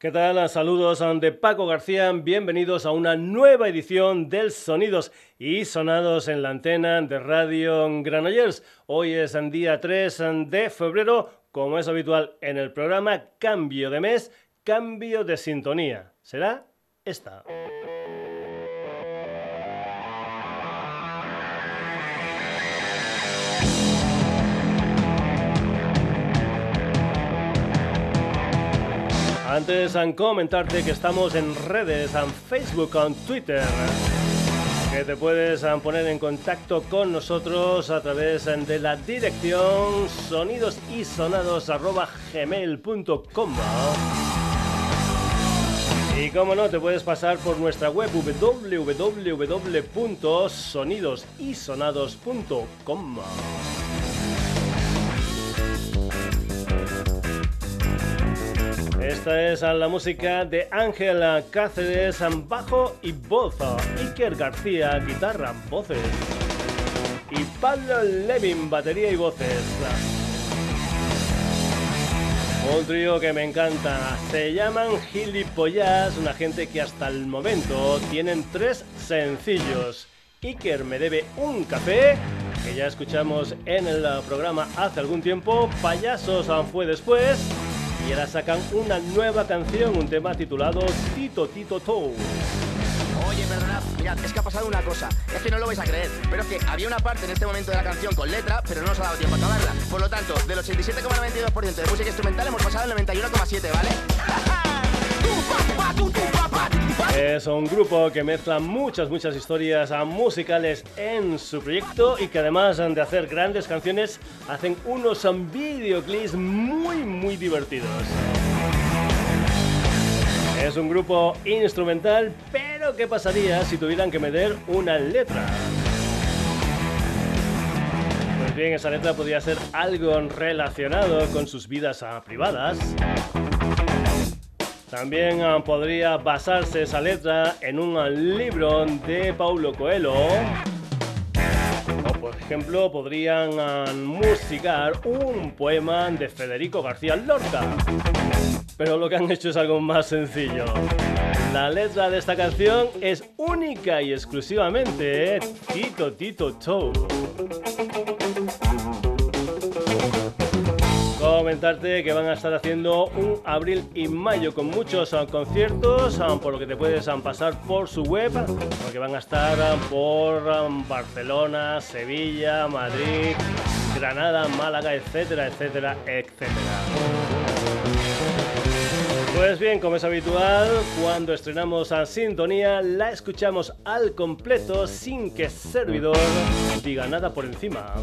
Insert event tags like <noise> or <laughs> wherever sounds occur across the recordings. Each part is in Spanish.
¿Qué tal? Saludos de Paco García. Bienvenidos a una nueva edición del Sonidos y Sonados en la antena de Radio Granollers. Hoy es el día 3 de febrero, como es habitual en el programa Cambio de mes, cambio de sintonía. Será esta. Antes de comentarte que estamos en redes, en Facebook, en Twitter, que te puedes poner en contacto con nosotros a través de la dirección sonidosisonados.gmail.com y como no, te puedes pasar por nuestra web www.sonidosisonados.com Esta es la música de Ángela Cáceres, bajo y voz, Iker García, guitarra, voces, y Pablo Levin, batería y voces. Un trío que me encanta. Se llaman Gilipollas, una gente que hasta el momento tienen tres sencillos. Iker me debe un café, que ya escuchamos en el programa hace algún tiempo. Payasos fue después y ahora sacan una nueva canción, un tema titulado Tito Tito Toe. Oye, perdonad, mirad, es que ha pasado una cosa. Es que no lo vais a creer, pero es que había una parte en este momento de la canción con letra, pero no nos ha dado tiempo a acabarla. Por lo tanto, del 87,92% de música instrumental hemos pasado al 91,7, ¿vale? <laughs> Es un grupo que mezcla muchas, muchas historias musicales en su proyecto y que además de hacer grandes canciones, hacen unos videoclips muy, muy divertidos. Es un grupo instrumental, pero ¿qué pasaría si tuvieran que meter una letra? Pues bien, esa letra podría ser algo relacionado con sus vidas privadas también ah, podría basarse esa letra en un libro de Paulo Coelho. O por ejemplo, podrían ah, musicar un poema de Federico García Lorca. Pero lo que han hecho es algo más sencillo. La letra de esta canción es única y exclusivamente Tito Tito Toe. Comentarte que van a estar haciendo un abril y mayo con muchos ah, conciertos, ah, por lo que te puedes ah, pasar por su web, porque van a estar por Barcelona, Sevilla, Madrid, Granada, Málaga, etcétera, etcétera, etcétera. Pues bien, como es habitual, cuando estrenamos a Sintonía, la escuchamos al completo sin que servidor diga nada por encima.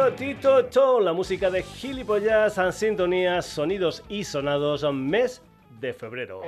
Tito, Tito, To, la música de Gilipollas, en sintonía, sonidos y sonados, mes de febrero.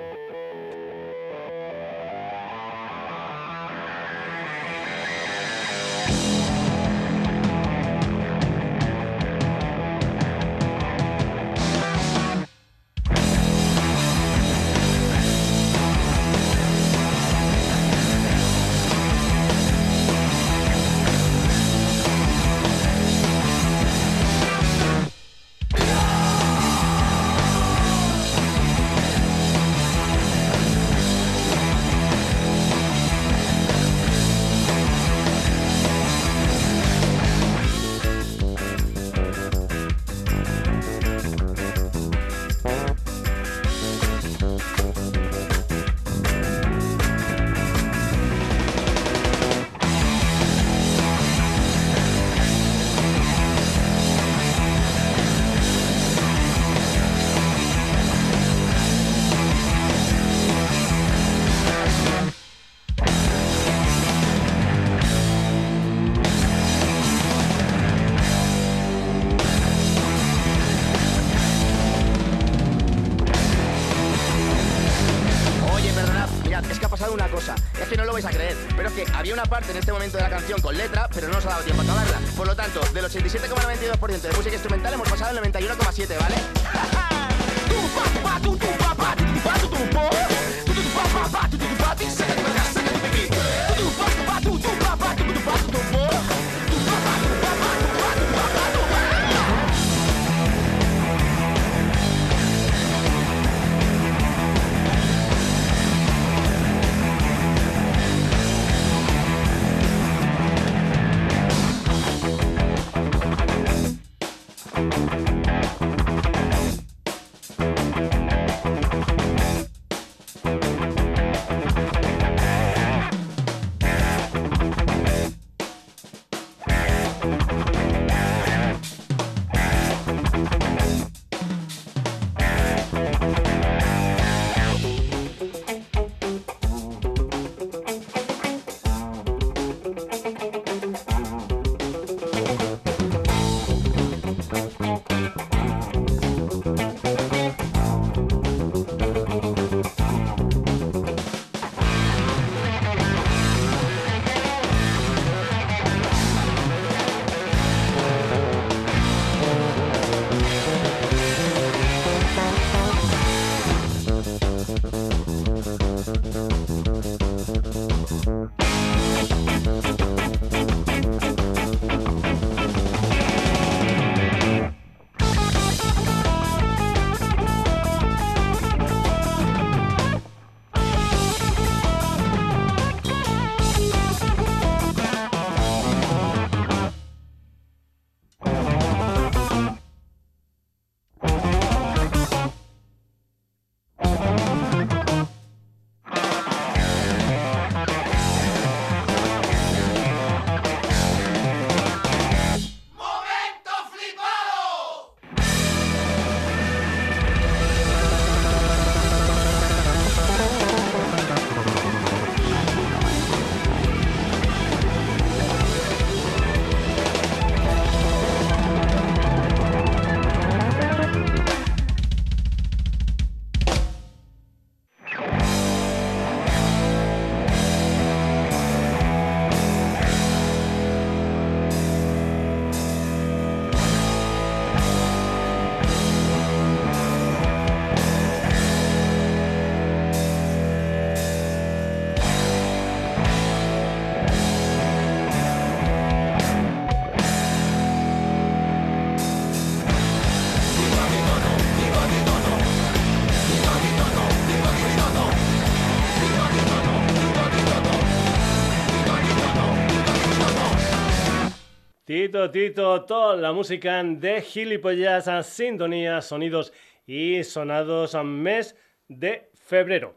Tito, Tito, toda la música de gilipollas, sintonía, sonidos y sonados mes de febrero.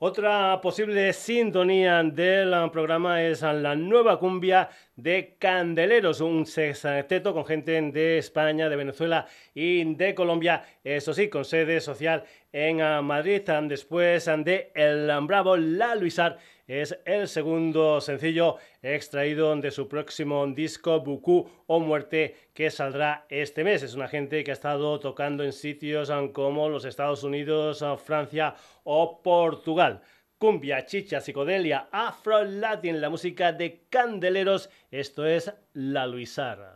Otra posible sintonía del programa es la nueva cumbia de Candeleros, un sexteto con gente de España, de Venezuela y de Colombia, eso sí, con sede social en Madrid, después de El Bravo, La Luisar es el segundo sencillo extraído de su próximo disco Buku o Muerte que saldrá este mes. Es una gente que ha estado tocando en sitios como los Estados Unidos, Francia o Portugal. Cumbia, chicha, psicodelia, afro-latin, la música de Candeleros. Esto es La Luisara.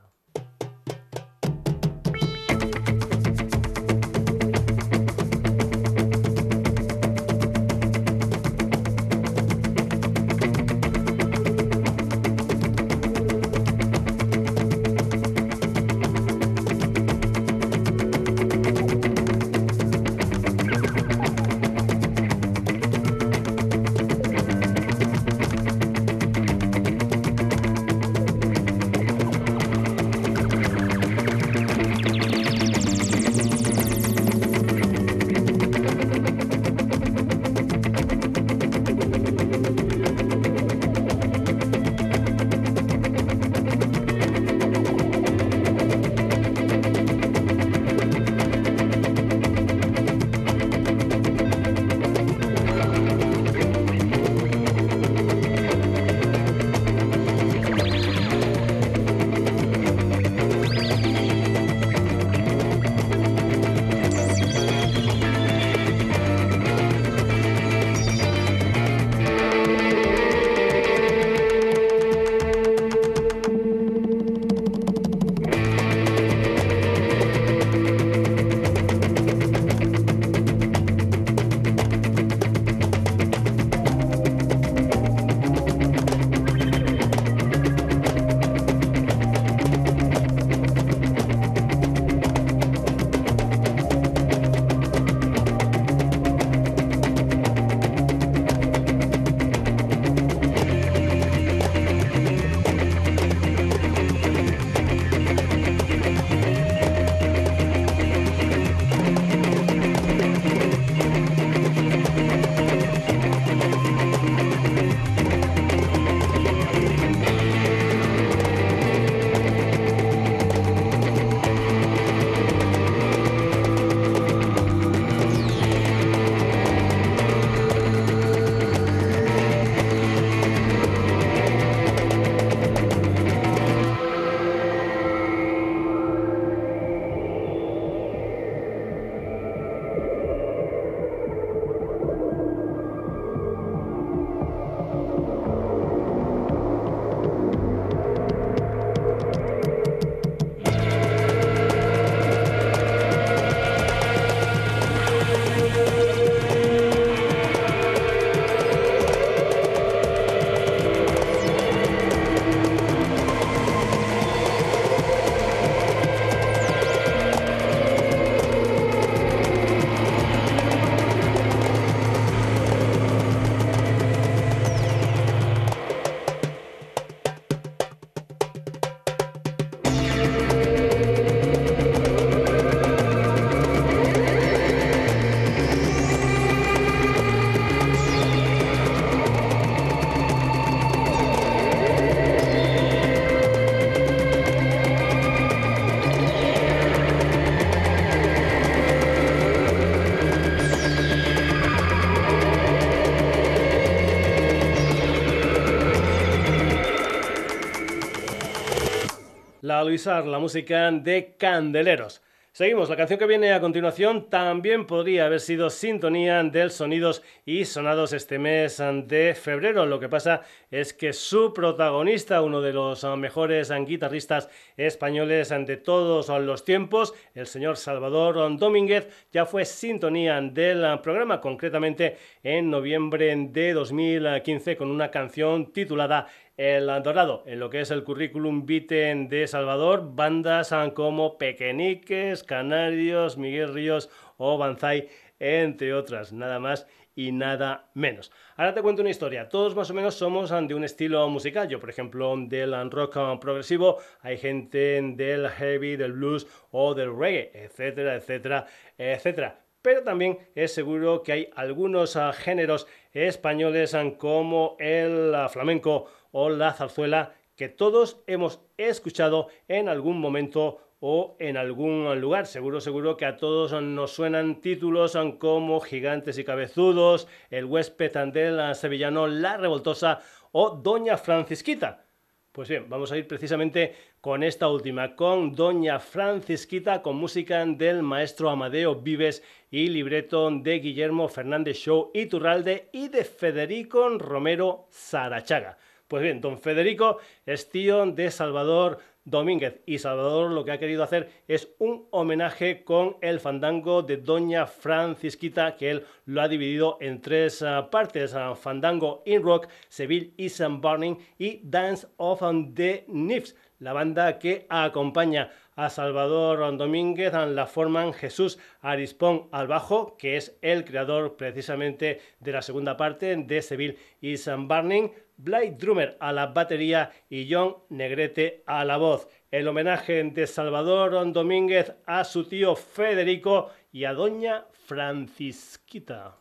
Luisar, la música de Candeleros. Seguimos, la canción que viene a continuación también podría haber sido sintonía del Sonidos y Sonados este mes de febrero. Lo que pasa es que su protagonista, uno de los mejores guitarristas españoles de todos los tiempos, el señor Salvador Domínguez, ya fue sintonía del programa, concretamente en noviembre de 2015 con una canción titulada el Dorado. En lo que es el currículum vitae de Salvador, bandas como Pequeñiques, Canarios, Miguel Ríos o Banzai, entre otras, nada más y nada menos. Ahora te cuento una historia. Todos más o menos somos de un estilo musical. Yo, por ejemplo, del rock progresivo, hay gente del heavy, del blues o del reggae, etcétera, etcétera, etcétera pero también es seguro que hay algunos géneros españoles como el flamenco o la zarzuela que todos hemos escuchado en algún momento o en algún lugar. Seguro, seguro que a todos nos suenan títulos como Gigantes y Cabezudos, El huésped del sevillano, La Revoltosa o Doña Francisquita. Pues bien, vamos a ir precisamente con esta última, con Doña Francisquita, con música del maestro Amadeo Vives y libreto de Guillermo Fernández Show Iturralde y de Federico Romero Sarachaga. Pues bien, don Federico es tío de Salvador Domínguez. Y Salvador lo que ha querido hacer es un homenaje con el fandango de Doña Francisquita, que él lo ha dividido en tres ah, partes: ah, Fandango in Rock, Seville is Burning y Dance of the Nifs. La banda que acompaña a Salvador Domínguez la forman Jesús Arispón al bajo, que es el creador precisamente de la segunda parte de Seville is Burning. Blade Drummer a la batería y John Negrete a la voz. El homenaje de Salvador Domínguez a su tío Federico y a doña Francisquita.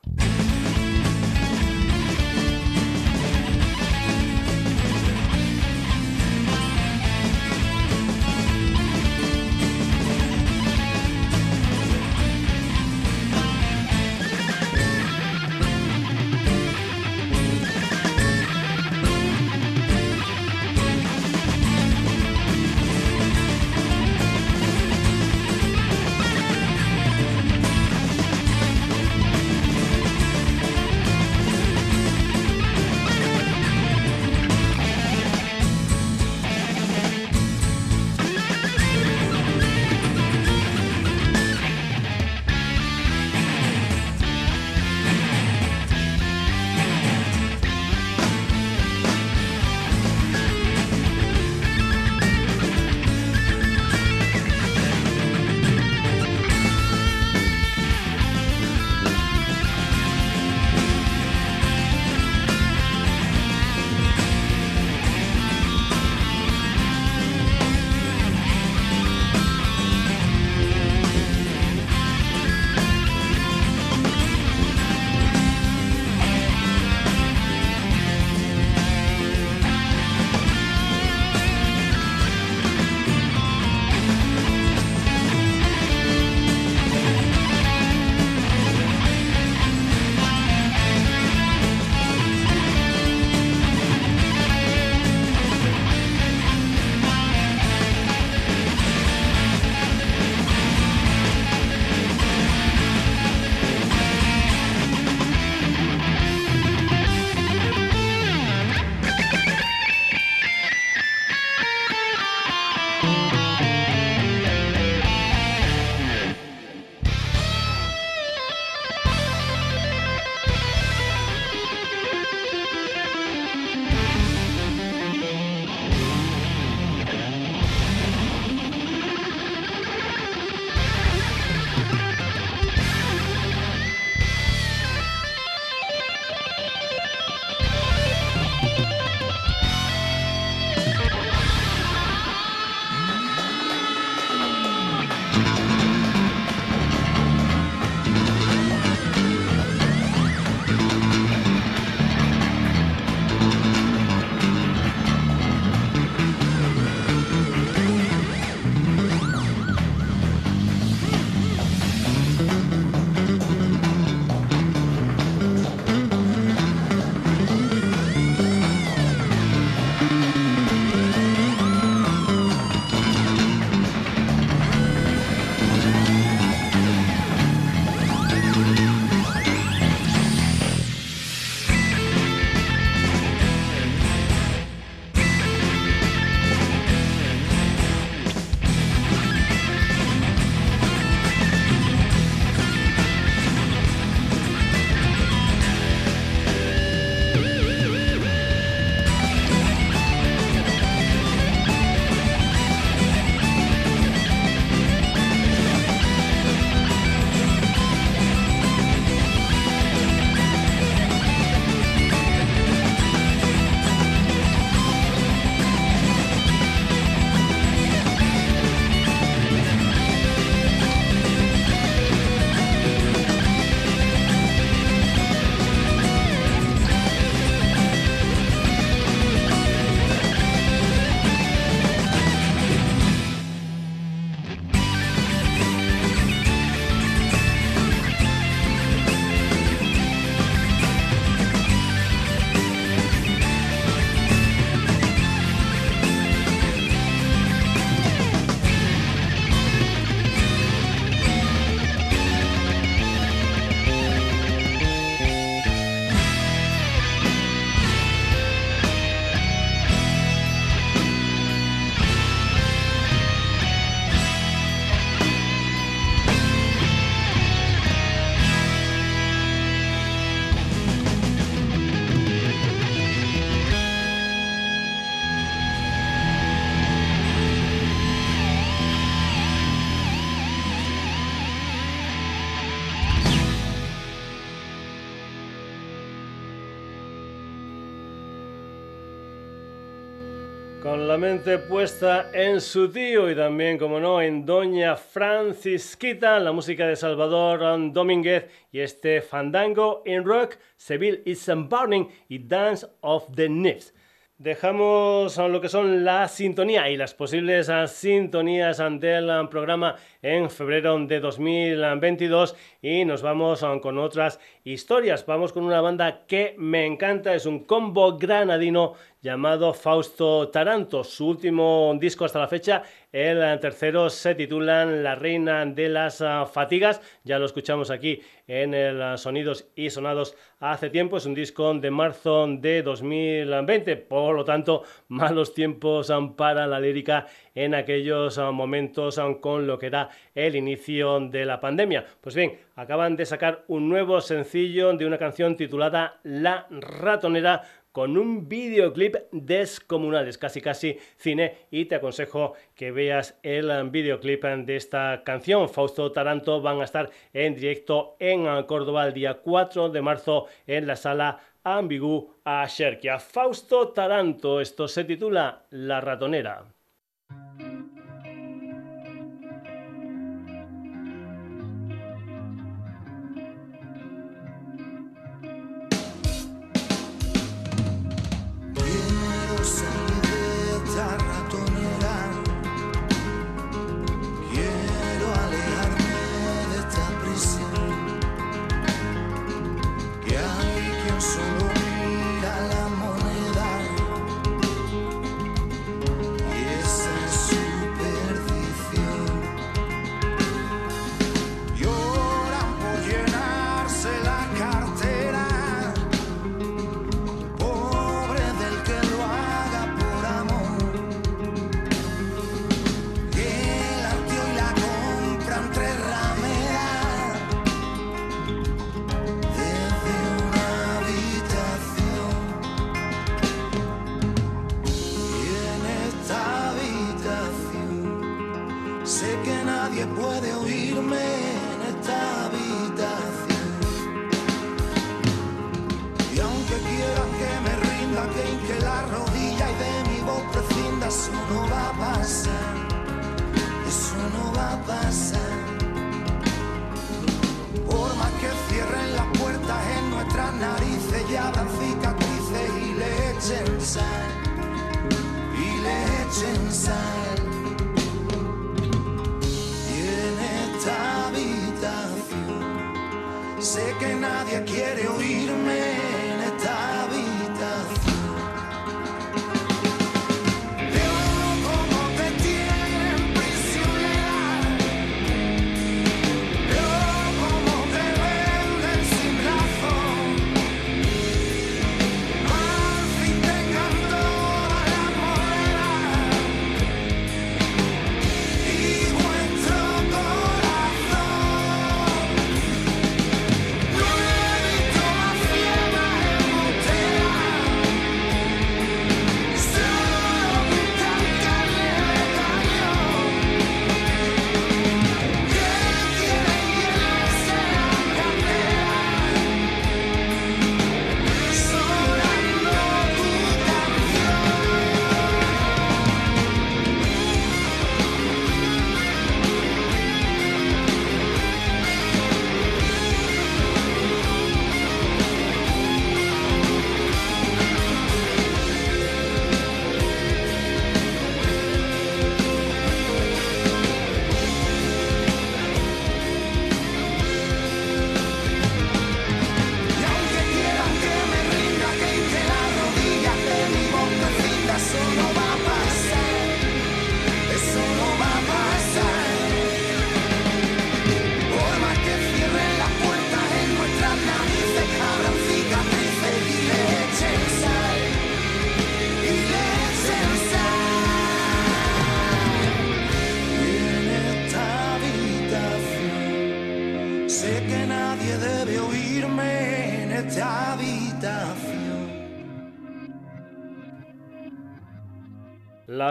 Puesta en su tío y también, como no, en Doña Francisquita, la música de Salvador Domínguez y este fandango en rock, Seville is Burning y Dance of the Nips. Dejamos lo que son la sintonía y las posibles sintonías ante el programa en febrero de 2022 y nos vamos con otras historias. Vamos con una banda que me encanta, es un combo granadino llamado Fausto Taranto. Su último disco hasta la fecha, el tercero, se titula La Reina de las Fatigas. Ya lo escuchamos aquí en el Sonidos y Sonados hace tiempo. Es un disco de marzo de 2020. Por lo tanto, malos tiempos para la lírica en aquellos momentos con lo que era el inicio de la pandemia. Pues bien, acaban de sacar un nuevo sencillo de una canción titulada La Ratonera con un videoclip descomunal, es casi casi cine y te aconsejo que veas el videoclip de esta canción. Fausto Taranto van a estar en directo en Córdoba el día 4 de marzo en la sala Ambigu a Sherkia. Fausto Taranto, esto se titula La ratonera.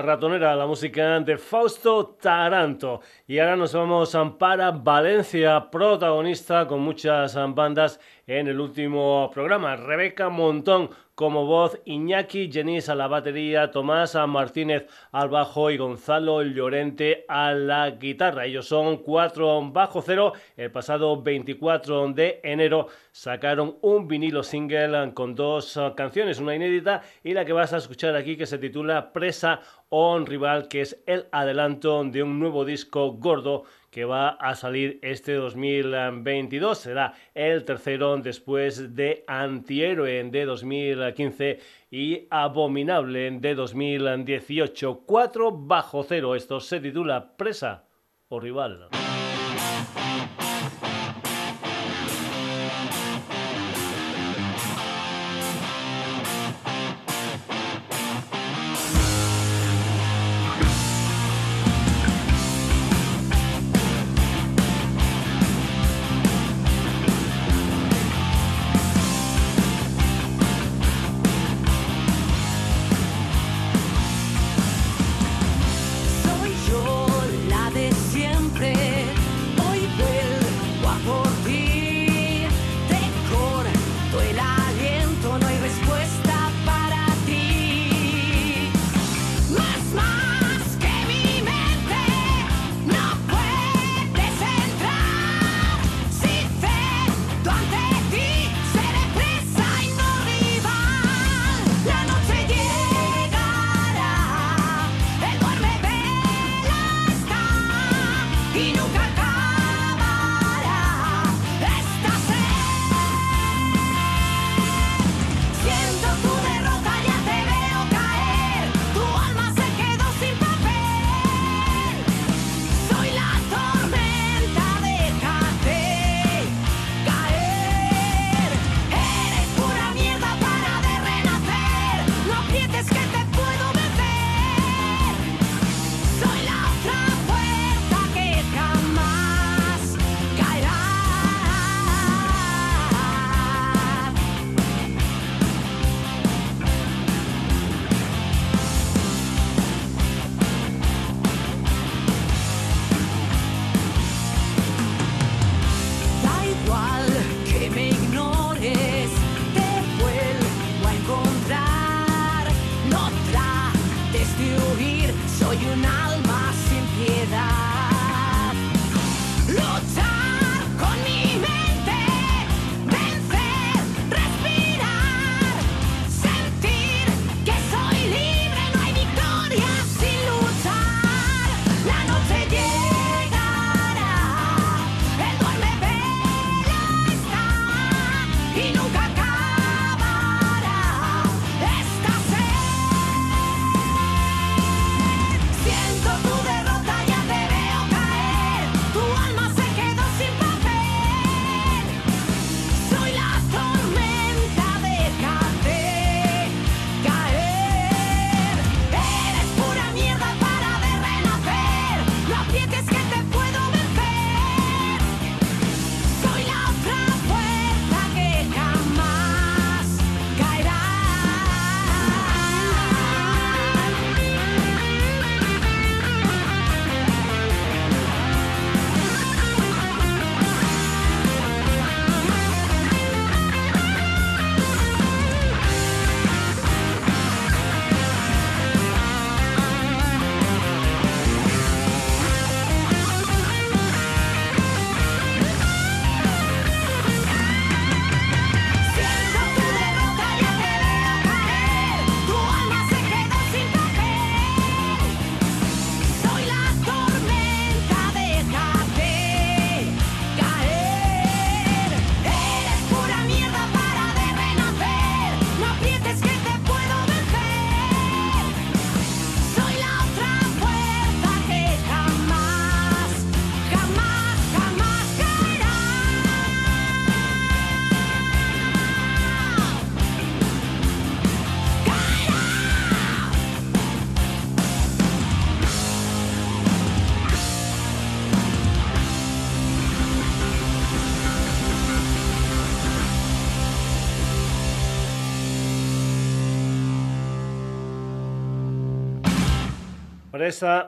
Ratonera, la música de Fausto Taranto. Y ahora nos vamos para Valencia, protagonista con muchas bandas en el último programa. Rebeca Montón como voz, Iñaki Genís a la batería, Tomás Martínez al bajo y Gonzalo Llorente a la guitarra. Ellos son cuatro bajo cero. El pasado 24 de enero sacaron un vinilo single con dos canciones, una inédita y la que vas a escuchar aquí que se titula Presa on Rival, que es el adelanto de un nuevo disco gordo que va a salir este 2022. Será el tercero después de Antihéroe de 2015 y Abominable de 2018. 4 bajo cero. Esto se titula Presa o Rival.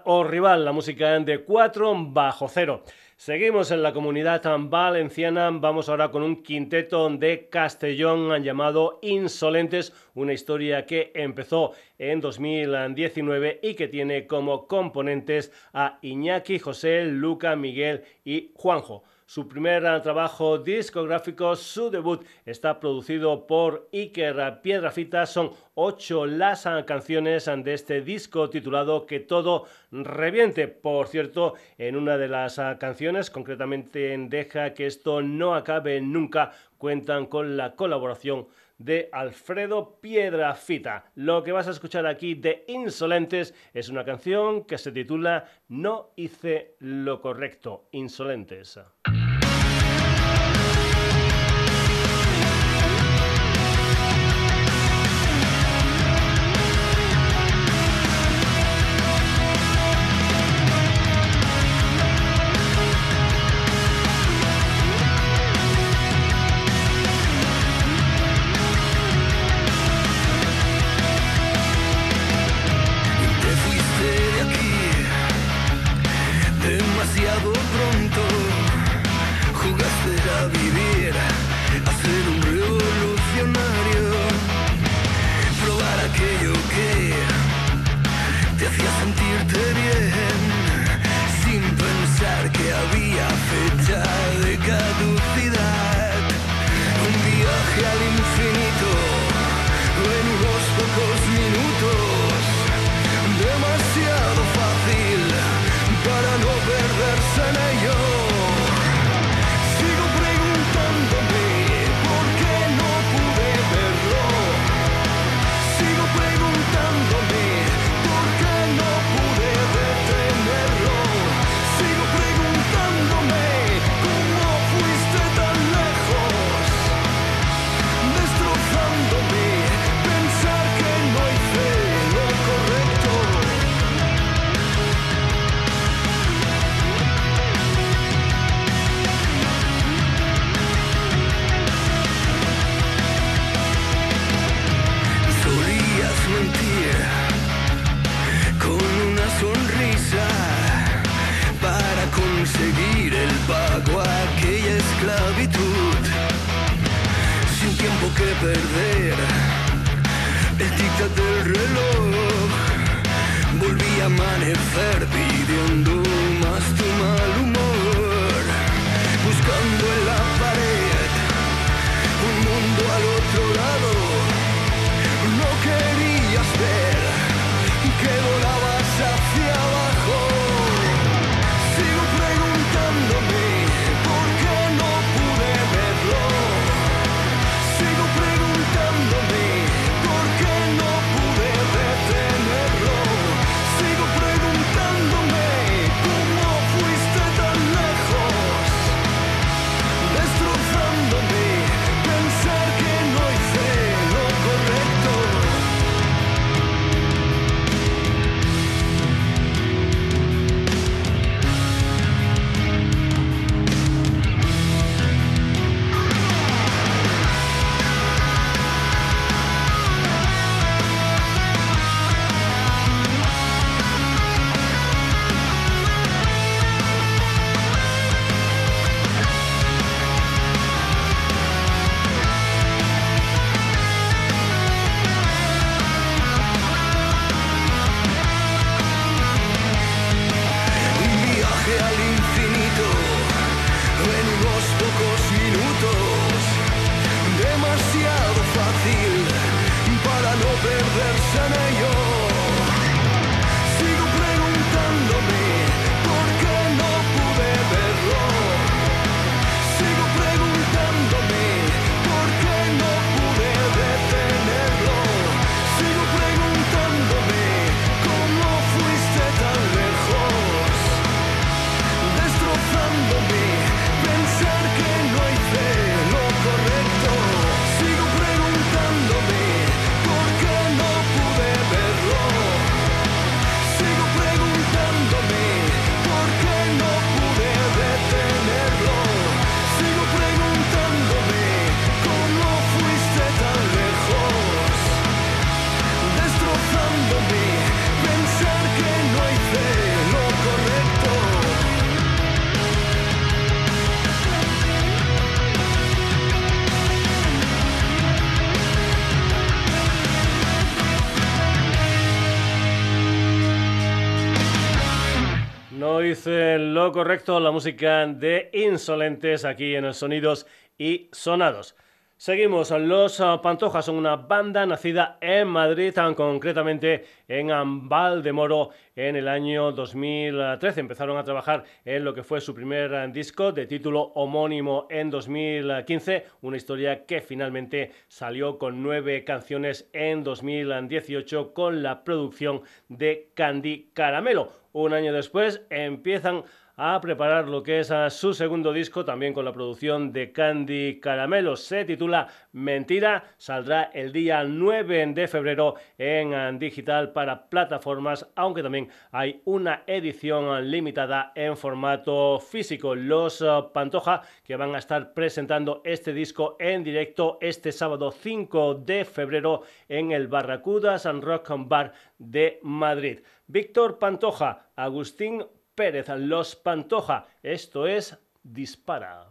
O rival, la música de 4 bajo cero. Seguimos en la comunidad valenciana, vamos ahora con un quinteto de Castellón llamado Insolentes, una historia que empezó en 2019 y que tiene como componentes a Iñaki, José, Luca, Miguel y Juanjo su primer trabajo discográfico, su debut, está producido por Iker Piedrafita. Son ocho las canciones de este disco titulado Que todo reviente. Por cierto, en una de las canciones, concretamente en Deja que esto no acabe nunca, cuentan con la colaboración de Alfredo Piedrafita. Lo que vas a escuchar aquí de Insolentes es una canción que se titula No hice lo correcto. Insolentes. Correcto, la música de Insolentes aquí en el Sonidos y Sonados. Seguimos, Los Pantojas son una banda nacida en Madrid, tan concretamente en Valdemoro en el año 2013. Empezaron a trabajar en lo que fue su primer disco de título homónimo en 2015, una historia que finalmente salió con nueve canciones en 2018 con la producción de Candy Caramelo. Un año después empiezan a preparar lo que es su segundo disco, también con la producción de Candy Caramelo. Se titula Mentira, saldrá el día 9 de febrero en digital para plataformas, aunque también hay una edición limitada en formato físico. Los eh, Pantoja que van a estar presentando este disco en directo este sábado 5 de febrero en el Barracudas and Rock Bar de Madrid. Víctor Pantoja, Agustín Pérez, Los Pantoja. Esto es Dispara.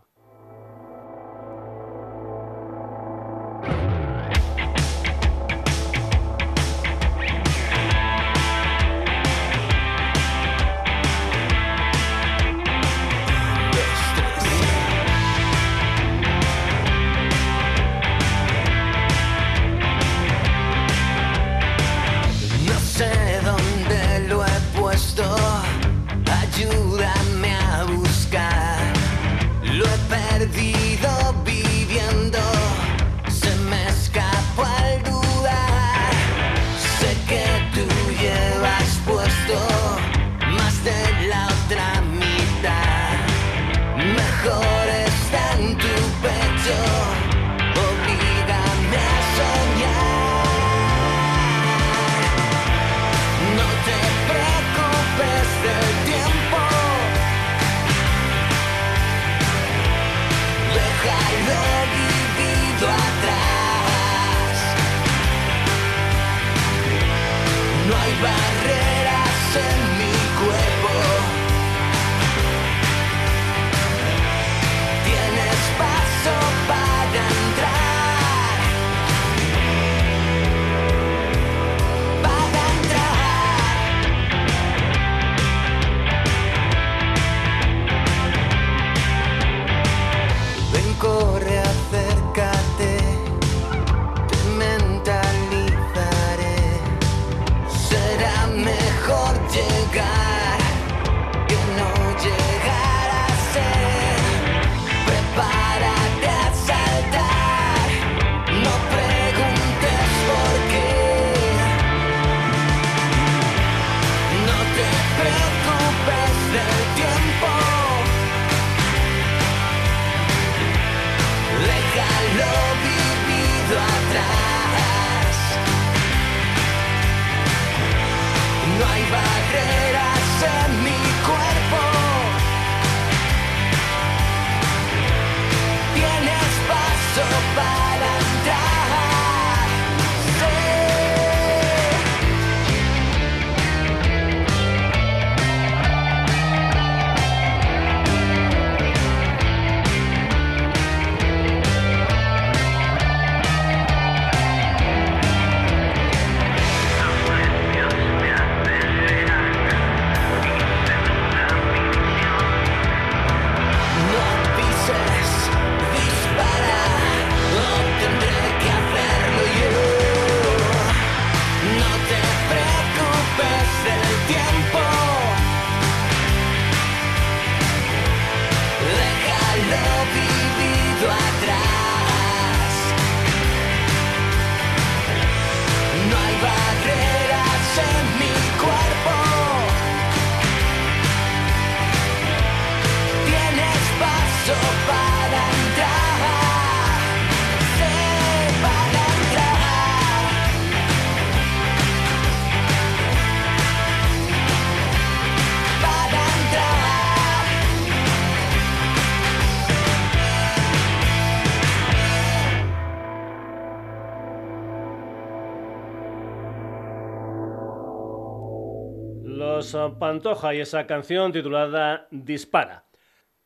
Pantoja y esa canción titulada Dispara.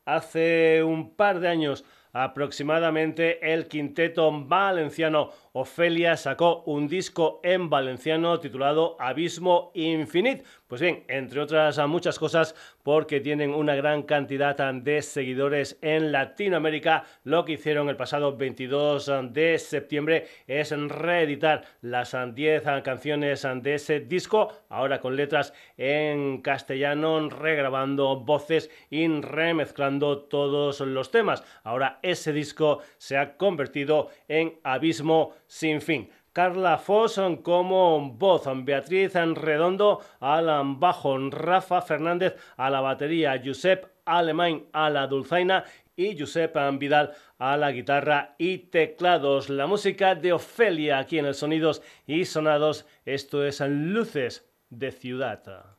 Hace un par de años aproximadamente el quinteto valenciano Ofelia sacó un disco en valenciano titulado Abismo Infinite. Pues bien, entre otras muchas cosas, porque tienen una gran cantidad de seguidores en Latinoamérica, lo que hicieron el pasado 22 de septiembre es reeditar las 10 canciones de ese disco, ahora con letras en castellano, regrabando voces y remezclando todos los temas. Ahora ese disco se ha convertido en Abismo sin fin. Carla Foss como voz, Beatriz Redondo al bajo, Rafa Fernández a la batería, Josep Alemán a la dulzaina y Josep Vidal a la guitarra y teclados. La música de Ofelia aquí en el Sonidos y Sonados. Esto es Luces de Ciudad.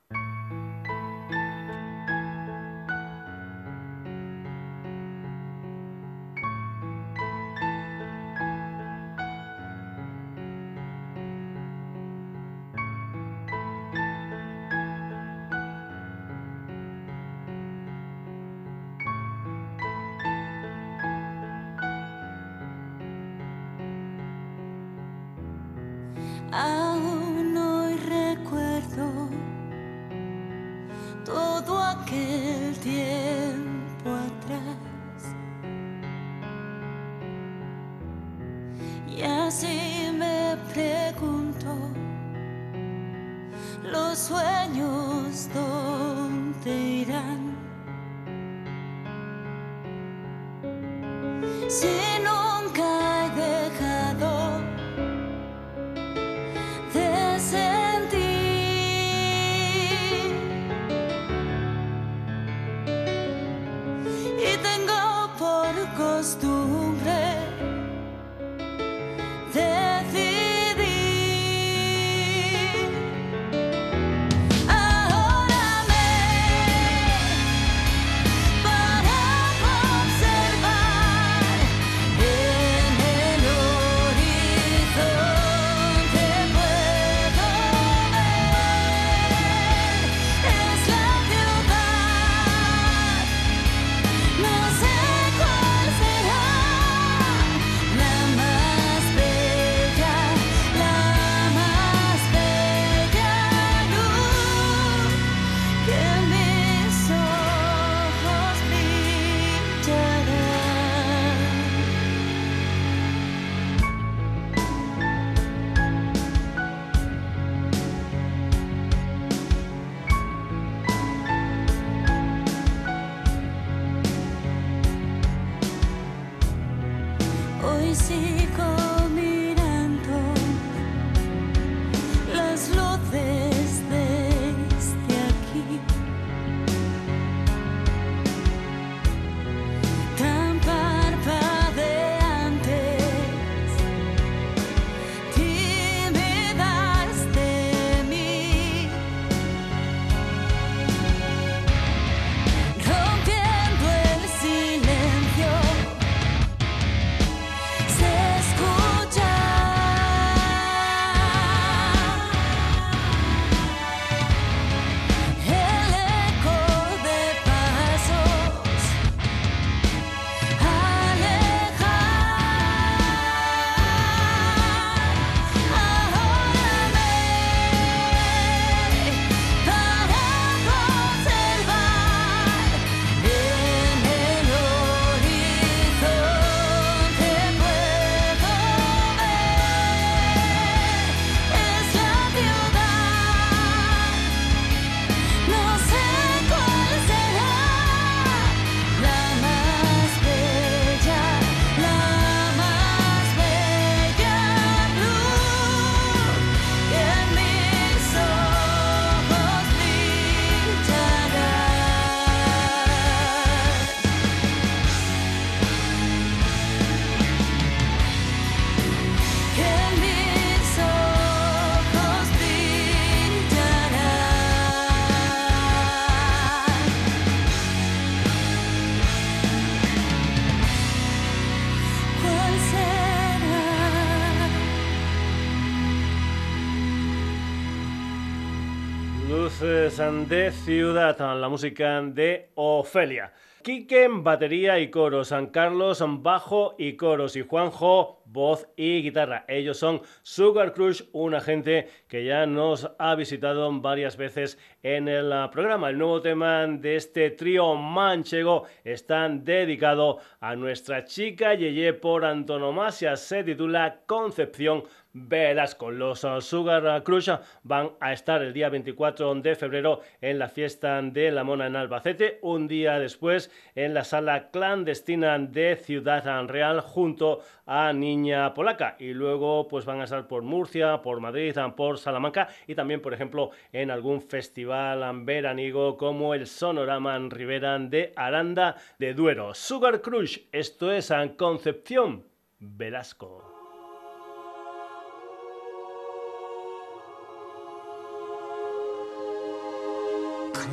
De Ciudad, la música de Ofelia. Quique, batería y coros, San Carlos, bajo y coros y Juanjo, voz y guitarra. Ellos son Sugar Crush, una gente que ya nos ha visitado varias veces en el programa. El nuevo tema de este trío manchego está dedicado a nuestra chica Yeye por antonomasia. Se titula Concepción Velasco. Los Sugar Crush van a estar el día 24 de febrero en la fiesta de la Mona en Albacete, un día después en la sala clandestina de Ciudad Real junto a Niña Polaca y luego pues van a estar por Murcia, por Madrid, por Salamanca y también por ejemplo en algún festival veraniego como el Sonorama Rivera de Aranda de Duero. Sugar Crush, esto es en Concepción Velasco.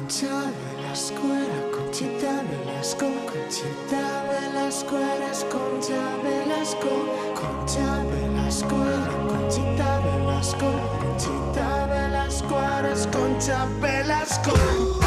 Concha Velasco era Conchita Velasco, Conchita Velasco eres Concha Velasco, Concha Velasco era Conchita Velasco, Conchita Velasco eres Concha Velasco.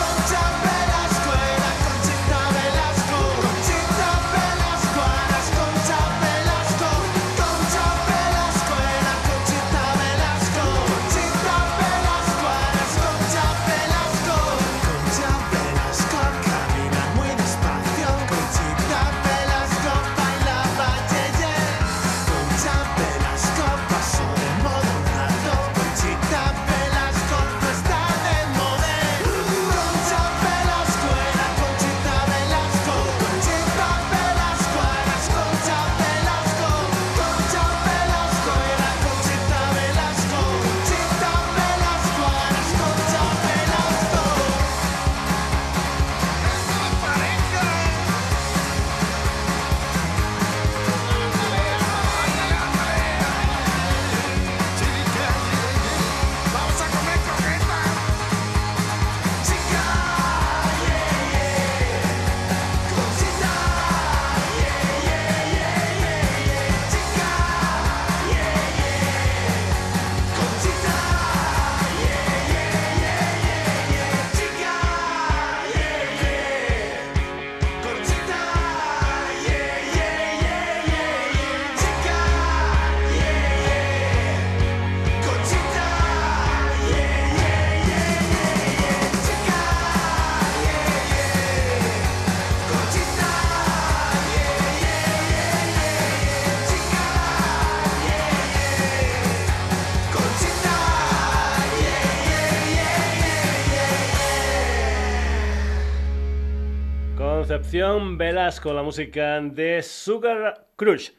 Velasco, la música de Sugar Crush.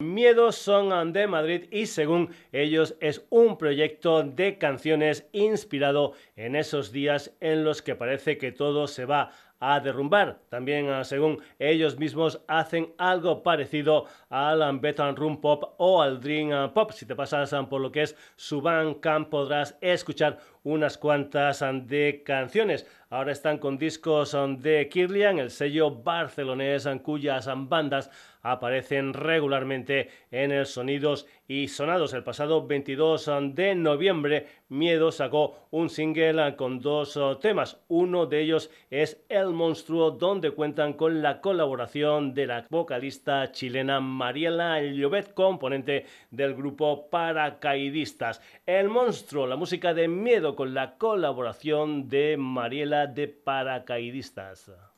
Miedos son de Madrid y según ellos es un proyecto de canciones inspirado en esos días en los que parece que todo se va a derrumbar. También, ah, según ellos mismos, hacen algo parecido al Beton Room Pop o al Dream ah, Pop. Si te pasas ah, por lo que es su Bandcamp podrás escuchar unas cuantas de canciones. Ahora están con discos de Kirlian, el sello barcelonés cuyas bandas aparecen regularmente en el Sonidos y Sonados. El pasado 22 de noviembre, Miedo sacó un single con dos temas. Uno de ellos es El Monstruo, donde cuentan con la colaboración de la vocalista chilena Mariela Llobet, componente del grupo Paracaidistas. El Monstruo, la música de Miedo con la colaboración de Mariela de Paracaidistas.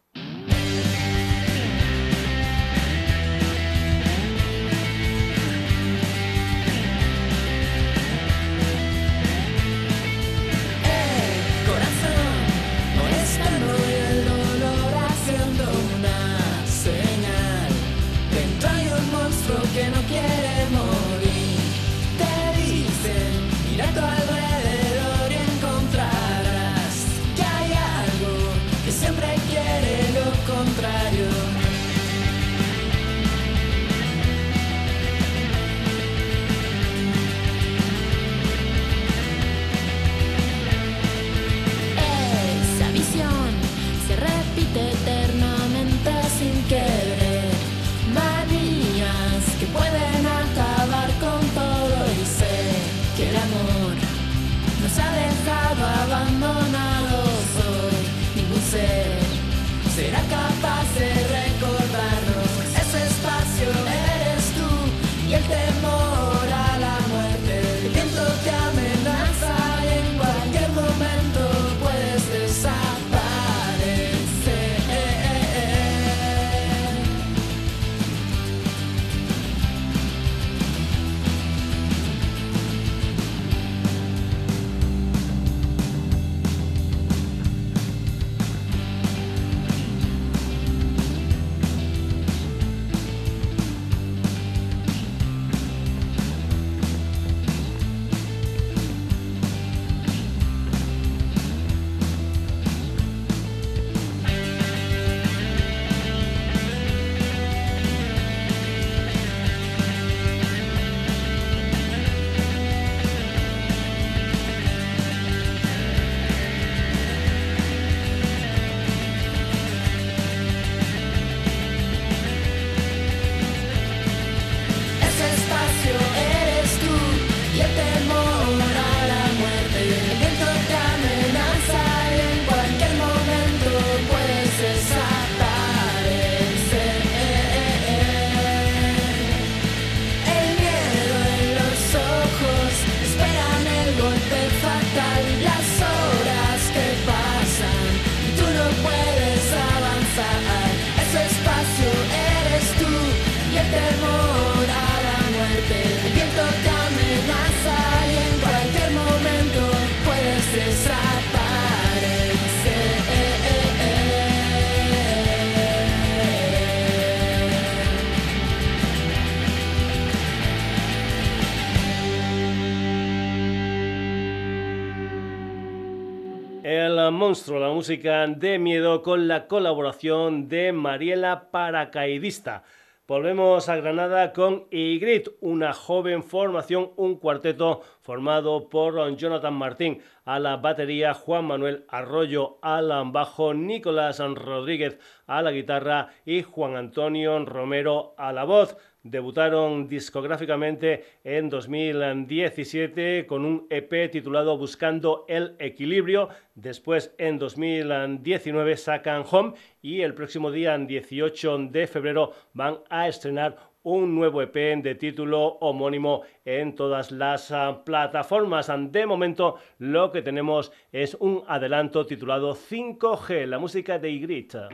Monstruo, la música de miedo con la colaboración de Mariela Paracaidista. Volvemos a Granada con Igrit, una joven formación, un cuarteto formado por Jonathan Martín a la batería, Juan Manuel Arroyo al bajo, Nicolás Rodríguez a la guitarra y Juan Antonio Romero a la voz. Debutaron discográficamente en 2017 con un EP titulado Buscando el Equilibrio. Después, en 2019, sacan Home y el próximo día, 18 de febrero, van a estrenar un nuevo EP de título homónimo en todas las ah, plataformas. De momento lo que tenemos es un adelanto titulado 5G, la música de Ygritte.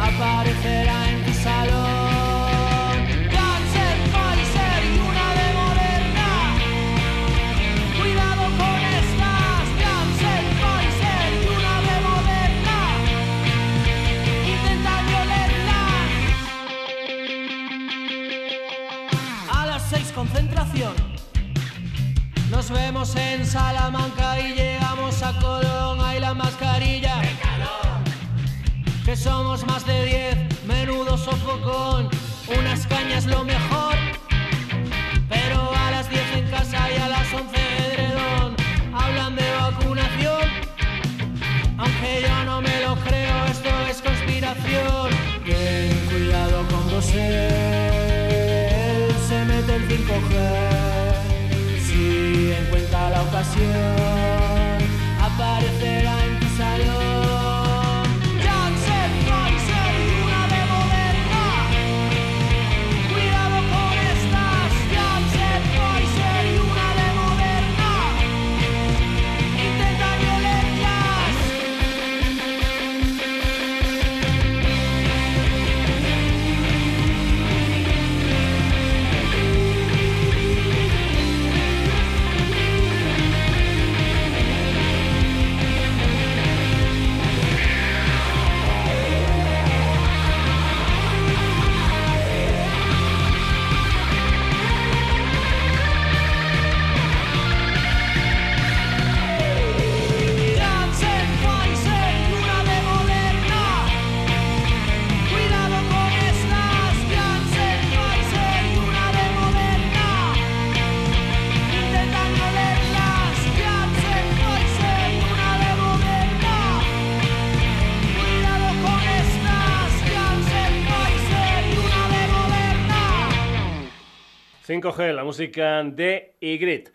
Aparecerá en tu salón. Cáncer, Pfizer y una de Moderna. Cuidado con estas. Cáncer, Pfizer y una de Moderna. Intenta violarla. A las seis, concentración. Nos vemos en Salamanca y llegamos a Colón. Hay la mascarilla que somos más de diez, menudo sofocón, unas cañas lo mejor, pero a las diez en casa y a las once edredón, hablan de vacunación, aunque yo no me lo creo, esto es conspiración, ten cuidado con vosé, se mete el 5G, si encuentra la ocasión, 5G, la música de Igrit.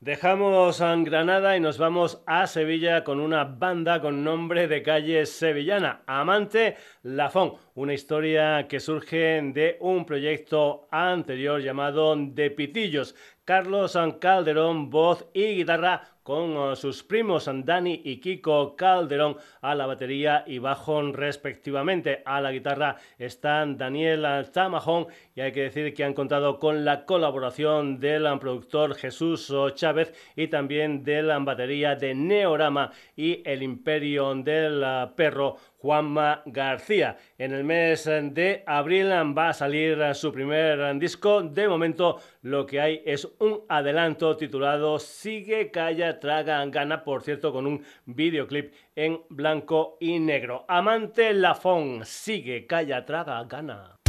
Dejamos a Granada y nos vamos a Sevilla con una banda con nombre de calle sevillana, Amante Lafón, una historia que surge de un proyecto anterior llamado De Pitillos. Carlos Calderón, voz y guitarra, con uh, sus primos Dani y Kiko Calderón a la batería y bajo respectivamente. A la guitarra están Daniel Tamajón y hay que decir que han contado con la colaboración del productor Jesús Chávez y también de la batería de Neorama y el Imperio del Perro Juanma García. En el mes de abril va a salir su primer disco. De momento lo que hay es un adelanto titulado Sigue, Calla, Traga, Gana, por cierto, con un videoclip en blanco y negro. Amante Lafón, Sigue, Calla, Traga, Gana.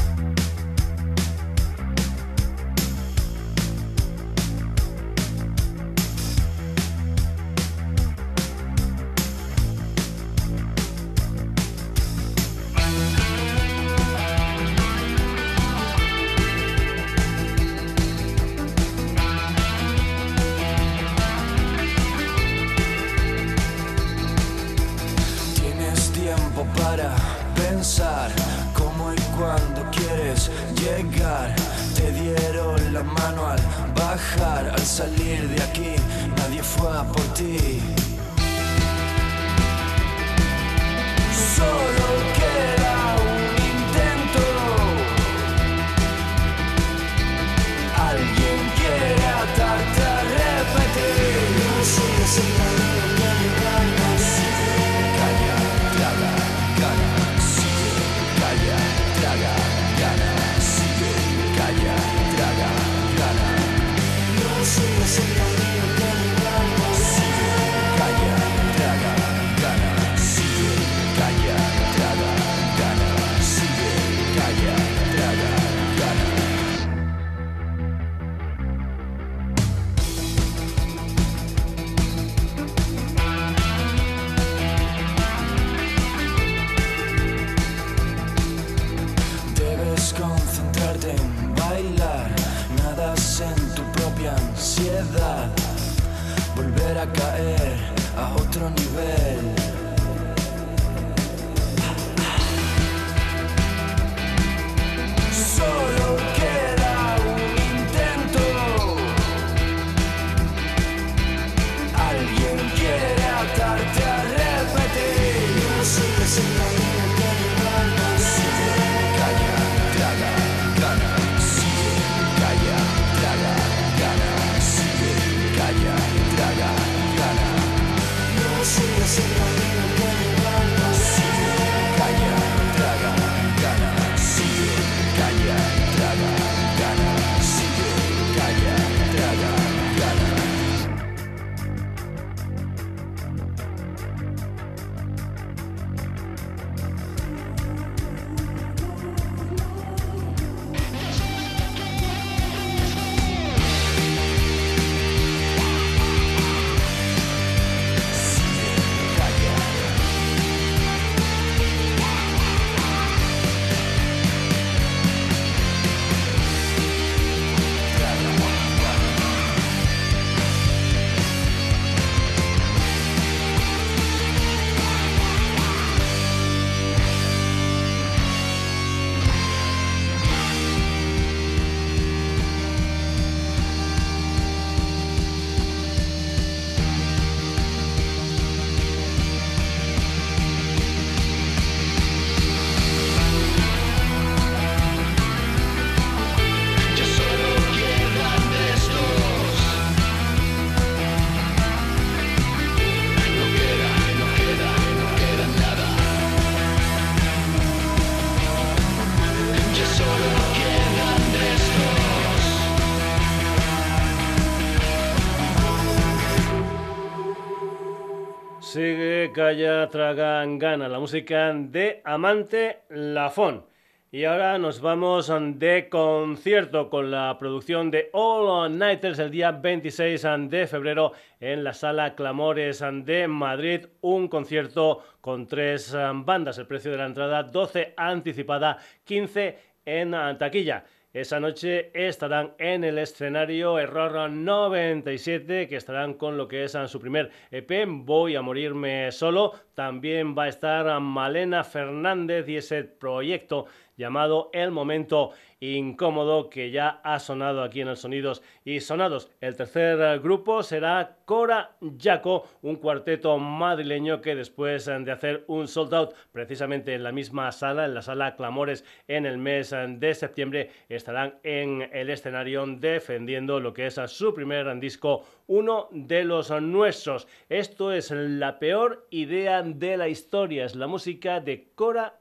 Calla Tragan Gana, la música de Amante Lafón. Y ahora nos vamos de concierto con la producción de All Nighters el día 26 de febrero en la sala Clamores de Madrid. Un concierto con tres bandas. El precio de la entrada 12 anticipada, 15 en taquilla. Esa noche estarán en el escenario Error 97, que estarán con lo que es su primer EP, Voy a morirme solo. También va a estar Malena Fernández y ese proyecto llamado El Momento Incómodo que ya ha sonado aquí en el Sonidos y Sonados. El tercer grupo será Cora Yaco, un cuarteto madrileño que después de hacer un sold out precisamente en la misma sala, en la sala Clamores en el mes de septiembre, estarán en el escenario defendiendo lo que es su primer disco, uno de los nuestros. Esto es la peor idea de la historia, es la música de Cora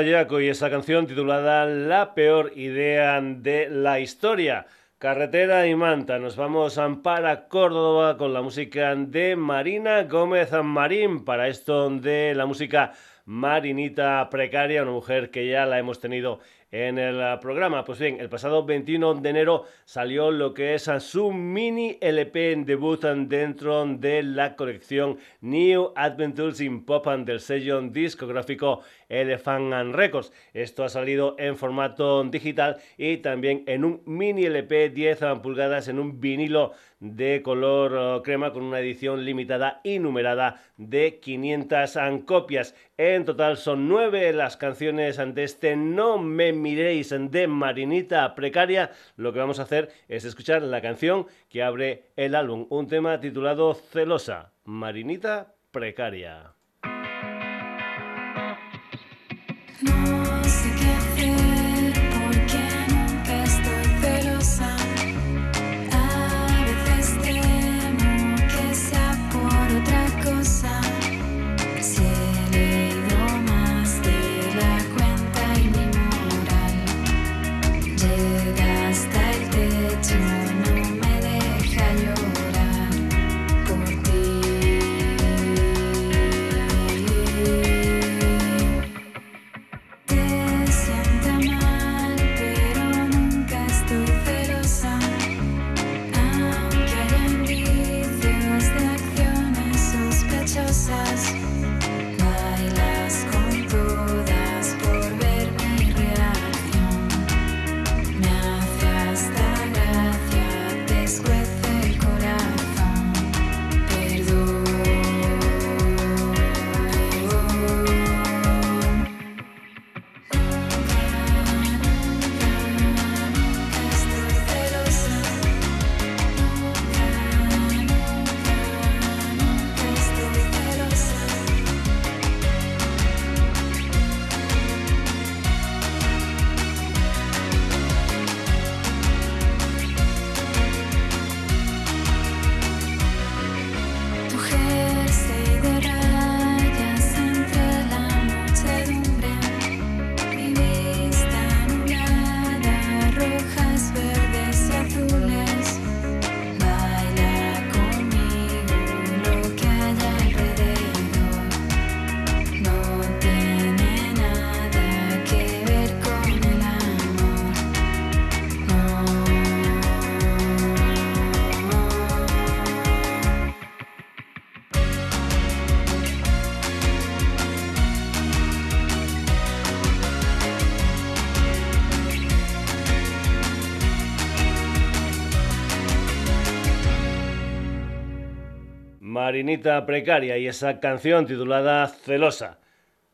Y esa canción titulada La peor idea de la historia. Carretera y Manta, nos vamos para Córdoba con la música de Marina Gómez Marín, para esto de la música Marinita Precaria, una mujer que ya la hemos tenido en el programa. Pues bien, el pasado 21 de enero salió lo que es su mini LP en debut dentro de la colección New Adventures in Pop and del sello discográfico Elephant Records. Esto ha salido en formato digital y también en un mini LP 10 pulgadas en un vinilo de color crema con una edición limitada y numerada de 500 copias. En total son nueve las canciones ante este No me miréis de Marinita Precaria. Lo que vamos a hacer es escuchar la canción que abre el álbum, un tema titulado Celosa, Marinita Precaria. Marinita Precaria y esa canción titulada Celosa.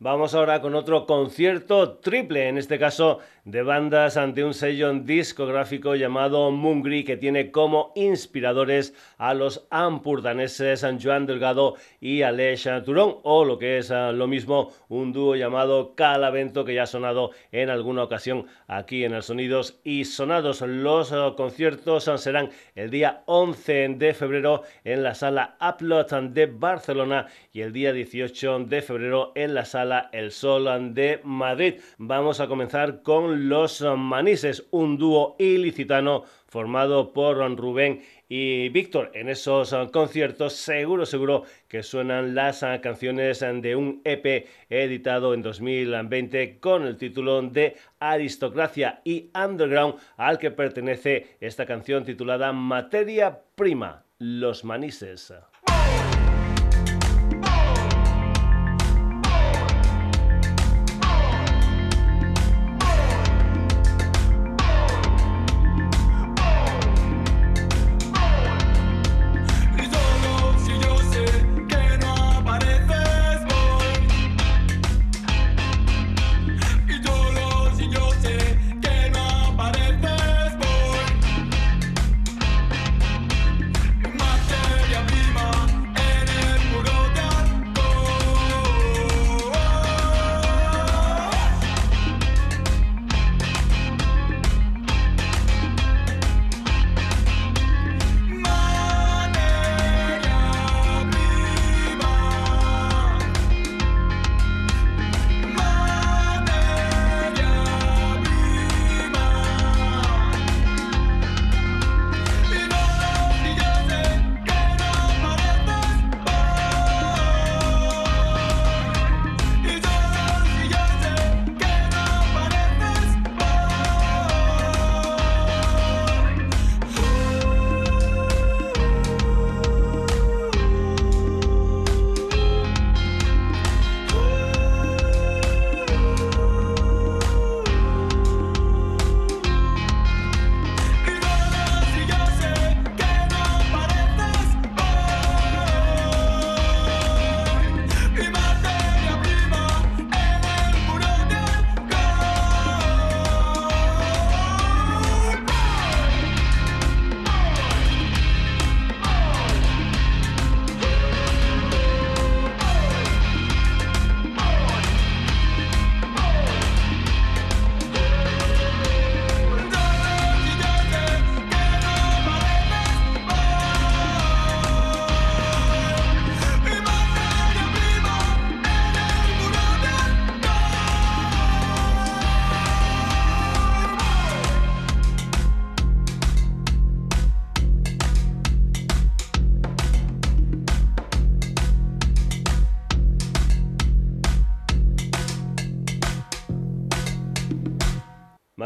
Vamos ahora con otro concierto triple, en este caso de bandas ante un sello discográfico llamado Mungri que tiene como inspiradores a los ampurdaneses Joan Delgado y Aleix Turón o lo que es ah, lo mismo un dúo llamado Calavento que ya ha sonado en alguna ocasión aquí en el Sonidos y Sonados. Los ah, conciertos ah, serán el día 11 de febrero en la sala Upload de Barcelona y el día 18 de febrero en la sala El Sol de Madrid. Vamos a comenzar con los Manises, un dúo ilicitano formado por Rubén y Víctor. En esos conciertos seguro, seguro que suenan las canciones de un EP editado en 2020 con el título de Aristocracia y Underground al que pertenece esta canción titulada Materia Prima. Los Manises.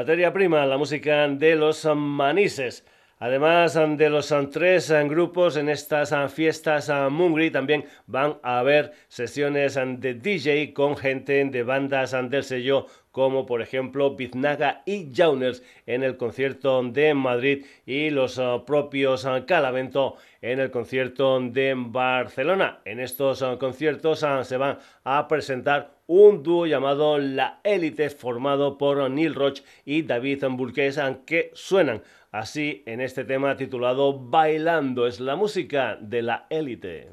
Materia prima, la música de los manises. Además de los tres grupos en estas fiestas Mungri, también van a haber sesiones de DJ con gente de bandas del sello como por ejemplo Biznaga y Jauners en el concierto de Madrid y los propios Calavento en el concierto de Barcelona. En estos conciertos se van a presentar un dúo llamado La Élite formado por Neil Roach y David Burqués que suenan así en este tema titulado Bailando es la música de La Élite.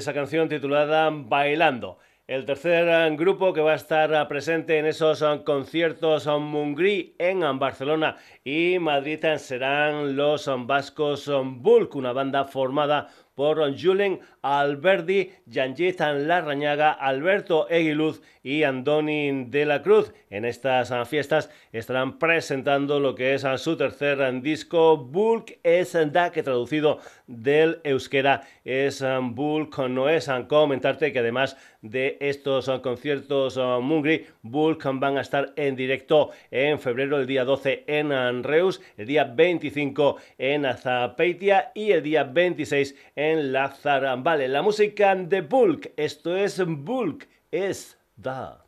Esa canción titulada Bailando. El tercer eh, grupo que va a estar eh, presente en esos eh, conciertos Mungri en Barcelona y Madrid serán los vascos Bulk, una banda formada por Julen Alberdi, Janjit Larrañaga, Alberto Eguiluz y Andoni de la Cruz. En estas fiestas estarán presentando lo que es su tercer disco, Bulk es da, que traducido del euskera es Bulk, no es comentarte que además de estos conciertos Mungri, Bulk van a estar en directo en febrero, el día 12 en Reus, el día 25 en Azapeitia y el día 26 en en la Vale, la música de Bulk. Esto es Bulk, es da.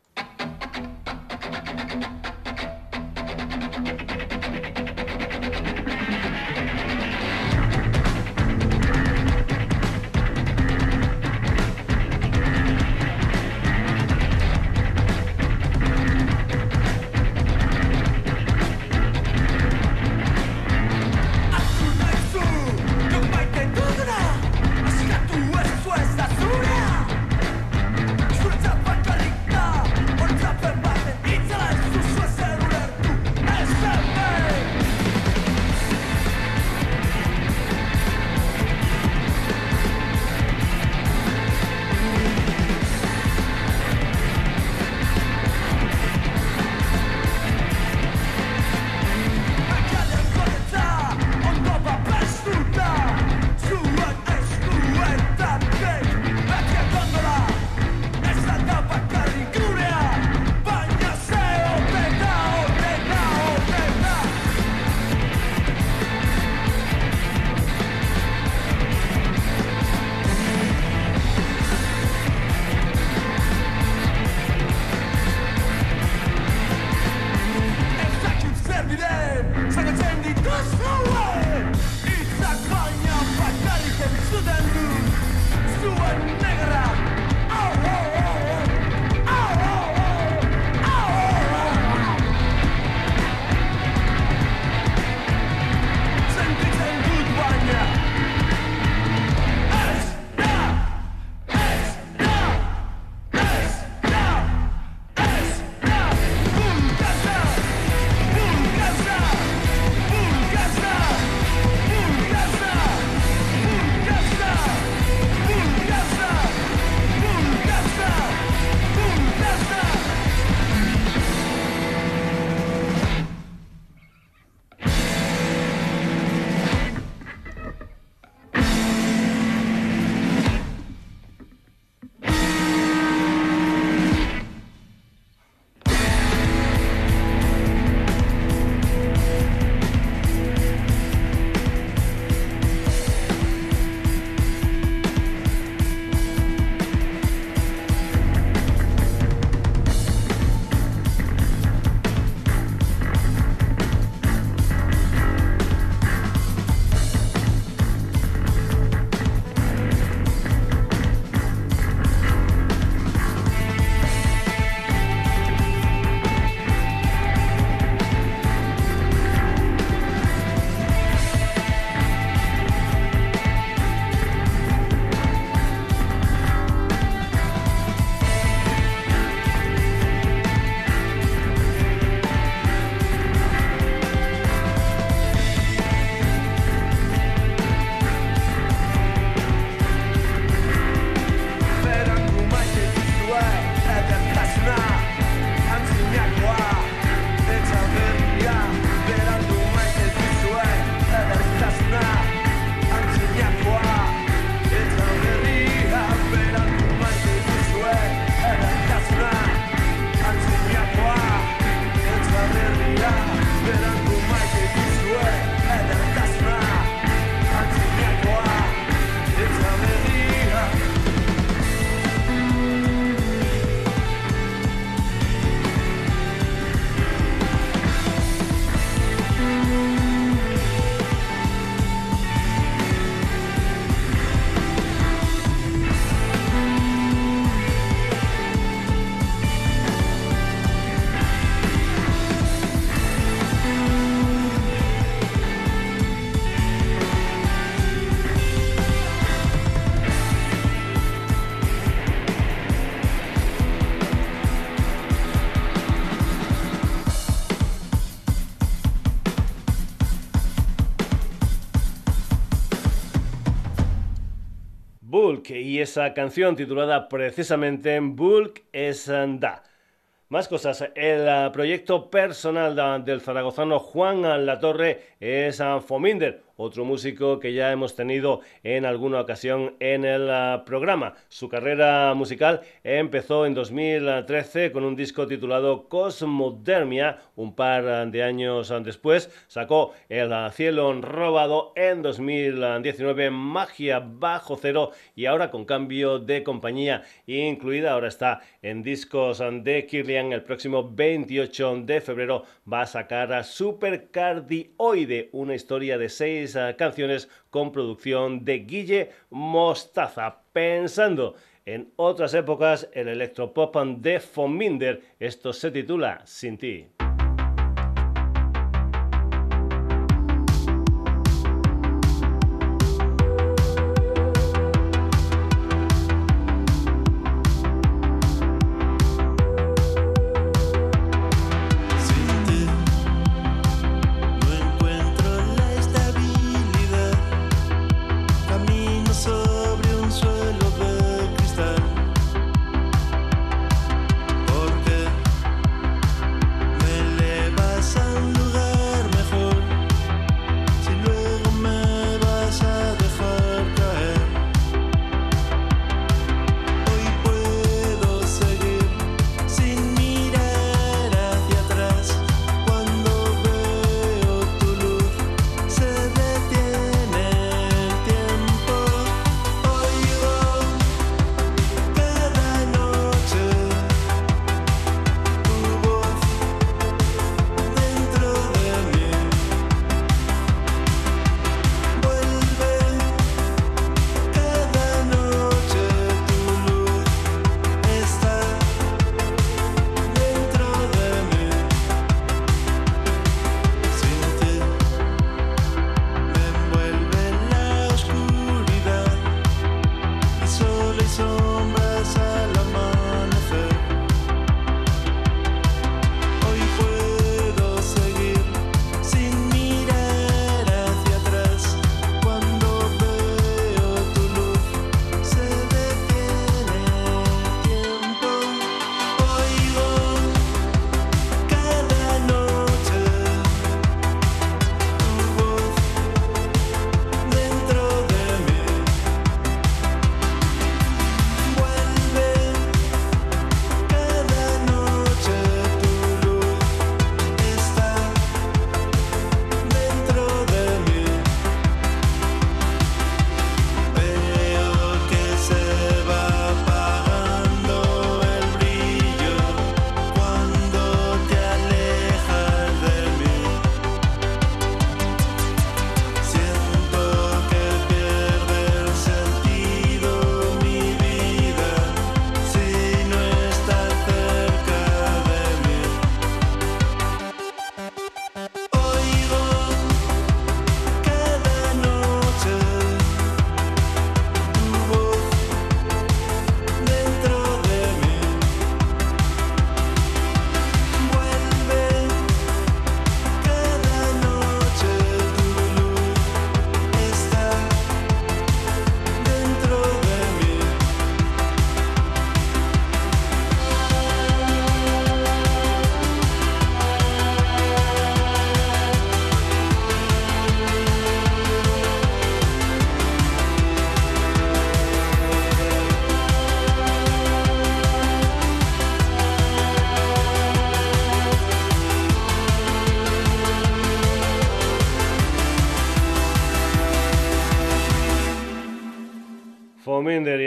Esa canción titulada precisamente Bulk es Da. Más cosas. El ah, proyecto personal del zaragozano Juan Latorre es ah, Fominder, otro músico que ya hemos tenido en alguna ocasión en el ah, programa. Su carrera musical empezó en 2013 con un disco titulado Cosmodermia. Un par de años después sacó El cielo robado en 2019, Magia bajo cero y ahora con cambio de compañía incluida. Ahora está en discos de Kirlian. El próximo 28 de febrero va a sacar a Supercardioide, una historia de seis canciones con producción de Guille Mostaza. Pensando en otras épocas, el electropop de Fominder, esto se titula Sin ti.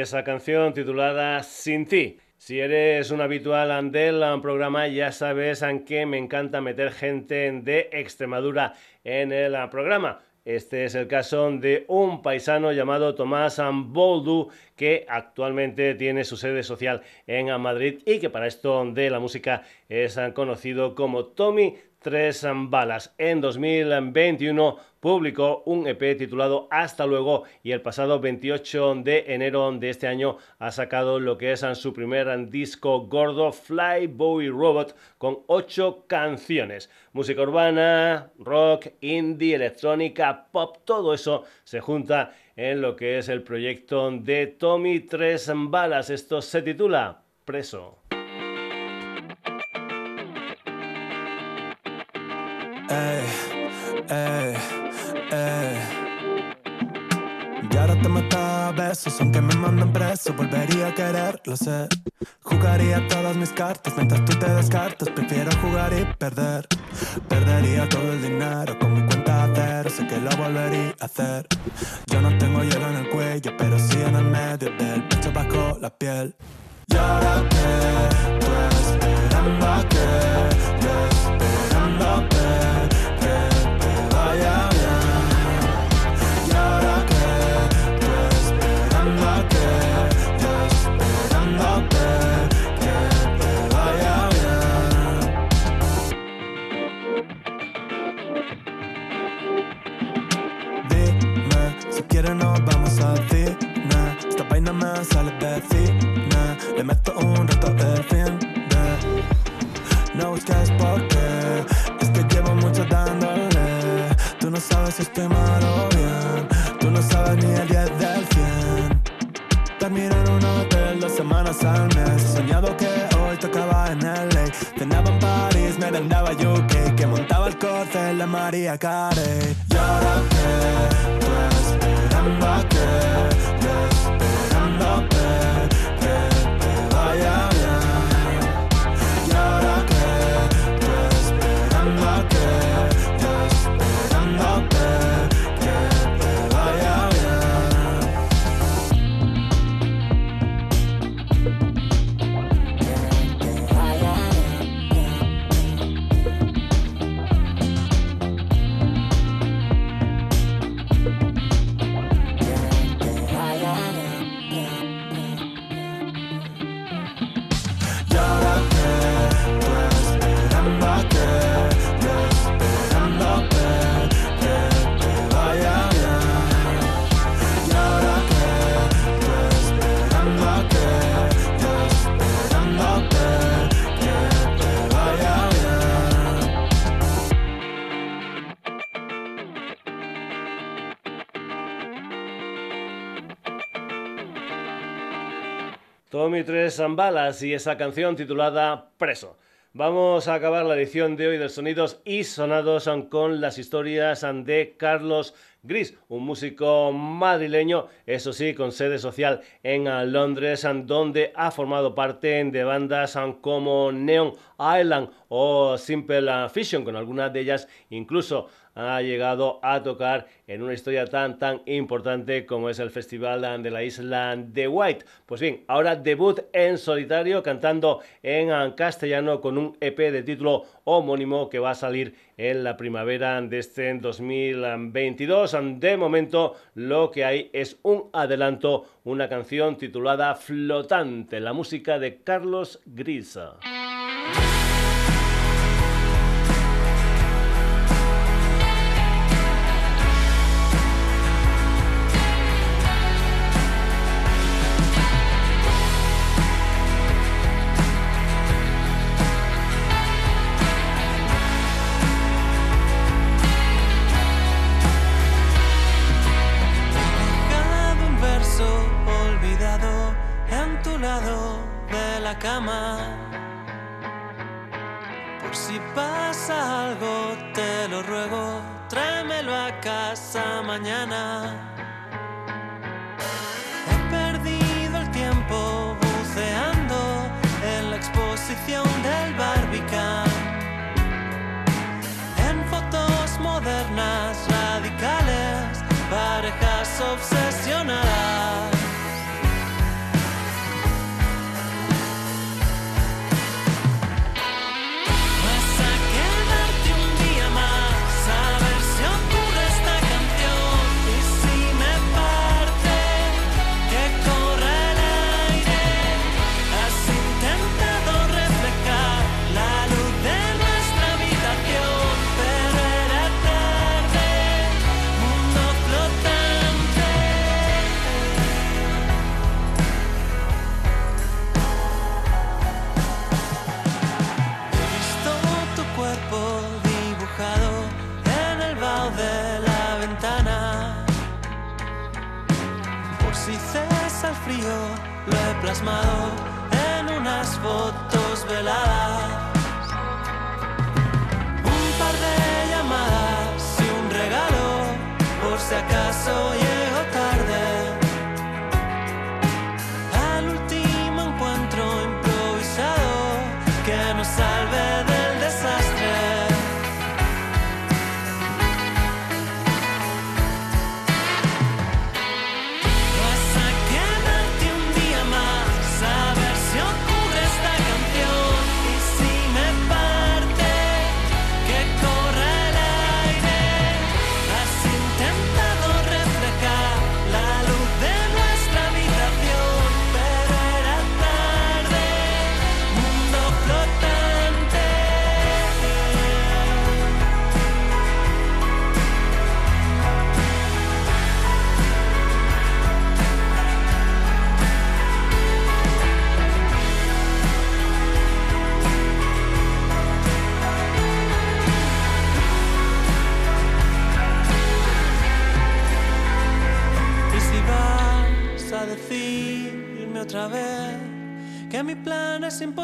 Esa canción titulada Sin ti. Si eres un habitual del programa, ya sabes que me encanta meter gente de Extremadura en el programa. Este es el caso de un paisano llamado Tomás Boldu, que actualmente tiene su sede social en Madrid y que para esto de la música es conocido como Tommy Tres Balas. En 2021 publicó un EP titulado Hasta luego y el pasado 28 de enero de este año ha sacado lo que es su primer disco gordo Fly Boy Robot con ocho canciones. Música urbana, rock, indie, electrónica, pop, todo eso se junta en lo que es el proyecto de Tommy Tres Balas. Esto se titula Preso. Y ahora te mata a besos, aunque me manden preso, volvería a querer, lo sé. Jugaría todas mis cartas mientras tú te descartas, prefiero jugar y perder. Perdería todo el dinero con mi cuenta cero, sé que lo volvería a hacer. Yo no tengo hielo en el cuello, pero sí en el medio del pecho bajo la piel. Y ahora que tú esperando que, yo esperando María 23 Balas y esa canción titulada Preso. Vamos a acabar la edición de hoy de Sonidos y Sonados con las historias de Carlos Gris, un músico madrileño, eso sí, con sede social en Londres, donde ha formado parte de bandas como Neon Island o Simple Fiction, con algunas de ellas incluso ha llegado a tocar en una historia tan tan importante como es el Festival de la Isla de White. Pues bien, ahora debut en solitario cantando en castellano con un EP de título homónimo que va a salir en la primavera de este 2022. De momento lo que hay es un adelanto, una canción titulada Flotante, la música de Carlos Grisa. cama. Por si pasa algo, te lo ruego, tráemelo a casa mañana. He perdido el tiempo buceando en la exposición del Barbican. En fotos modernas, radicales, parejas obsesionadas. En unas fotos veladas. Un par de llamadas y un regalo por si acaso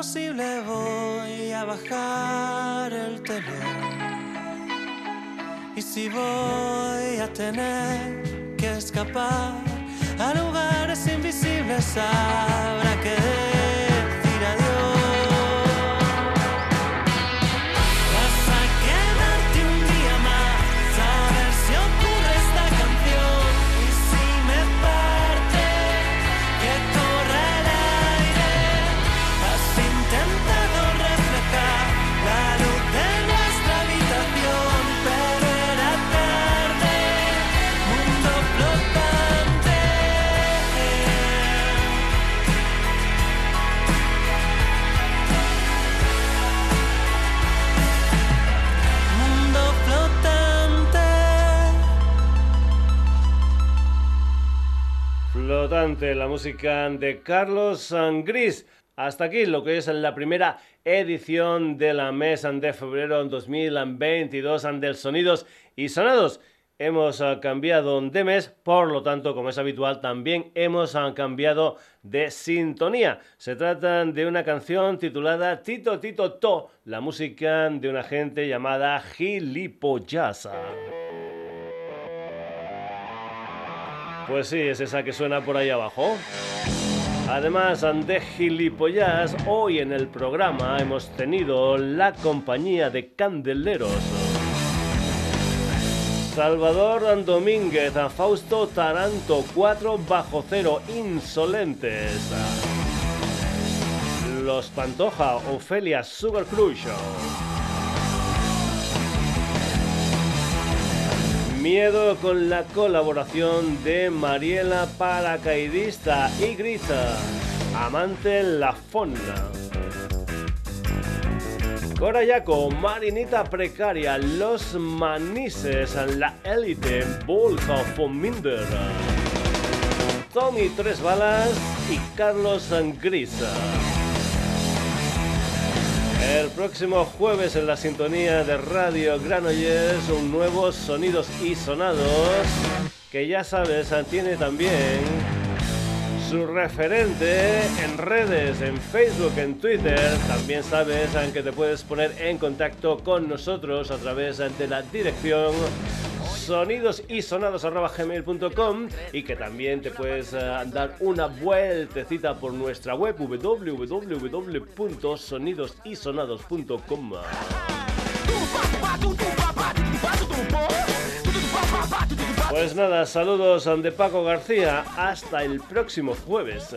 imposible, voy a bajar el telón. Y si voy a tener que escapar a lugares invisibles, habrá Flotante, la música de Carlos Gris. Hasta aquí lo que es la primera edición de la mes de febrero 2022 del Sonidos y Sonados. Hemos ah, cambiado de mes, por lo tanto, como es habitual, también hemos ah, cambiado de sintonía. Se trata de una canción titulada Tito Tito To, la música de una gente llamada Gilipollasa. Pues sí, es esa que suena por ahí abajo. Además de gilipollas, hoy en el programa hemos tenido la compañía de Candeleros. Salvador Domínguez, Fausto Taranto, 4 bajo cero, insolentes. Los Pantoja, Ofelia Sugar Crush. Miedo con la colaboración de Mariela Paracaidista y Grita, Amante La Fonna. Corayaco, Marinita Precaria, Los Manises, La Élite, Bulls of Minder. Tommy Tres Balas y Carlos Grisa. El próximo jueves en la sintonía de Radio Granollers, un nuevo Sonidos y Sonados, que ya sabes, tiene también su referente en redes, en Facebook, en Twitter. También sabes que te puedes poner en contacto con nosotros a través de la dirección sonidosisonados.gmail.com y que también te puedes eh, dar una vueltecita por nuestra web www.sonidosisonados.com Pues nada, saludos de Paco García, hasta el próximo jueves.